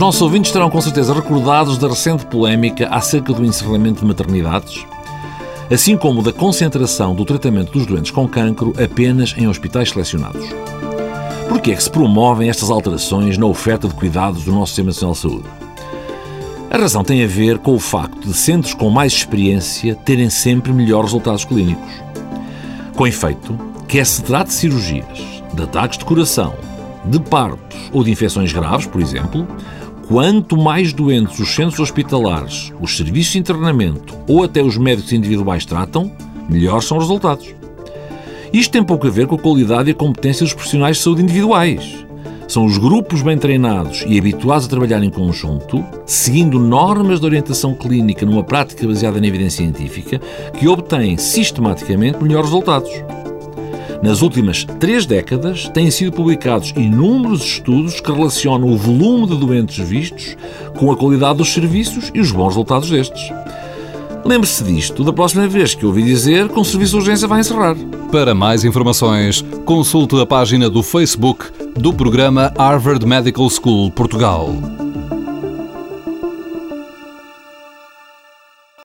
Os nossos ouvintes estarão com certeza recordados da recente polémica acerca do encerramento de maternidades, assim como da concentração do tratamento dos doentes com cancro apenas em hospitais selecionados. Por que é que se promovem estas alterações na oferta de cuidados do nosso Sistema Nacional de Saúde? A razão tem a ver com o facto de centros com mais experiência terem sempre melhores resultados clínicos. Com efeito, quer se trate de cirurgias, de ataques de coração, de partos ou de infecções graves, por exemplo, quanto mais doentes os centros hospitalares, os serviços de internamento ou até os médicos individuais tratam, melhores são os resultados. Isto tem pouco a ver com a qualidade e a competência dos profissionais de saúde individuais. São os grupos bem treinados e habituados a trabalhar em conjunto, seguindo normas de orientação clínica numa prática baseada na evidência científica, que obtêm sistematicamente melhores resultados. Nas últimas três décadas, têm sido publicados inúmeros estudos que relacionam o volume de doentes vistos com a qualidade dos serviços e os bons resultados destes. Lembre-se disto da próxima vez que ouvi dizer que um serviço de urgência vai encerrar. Para mais informações, consulte a página do Facebook do programa Harvard Medical School Portugal.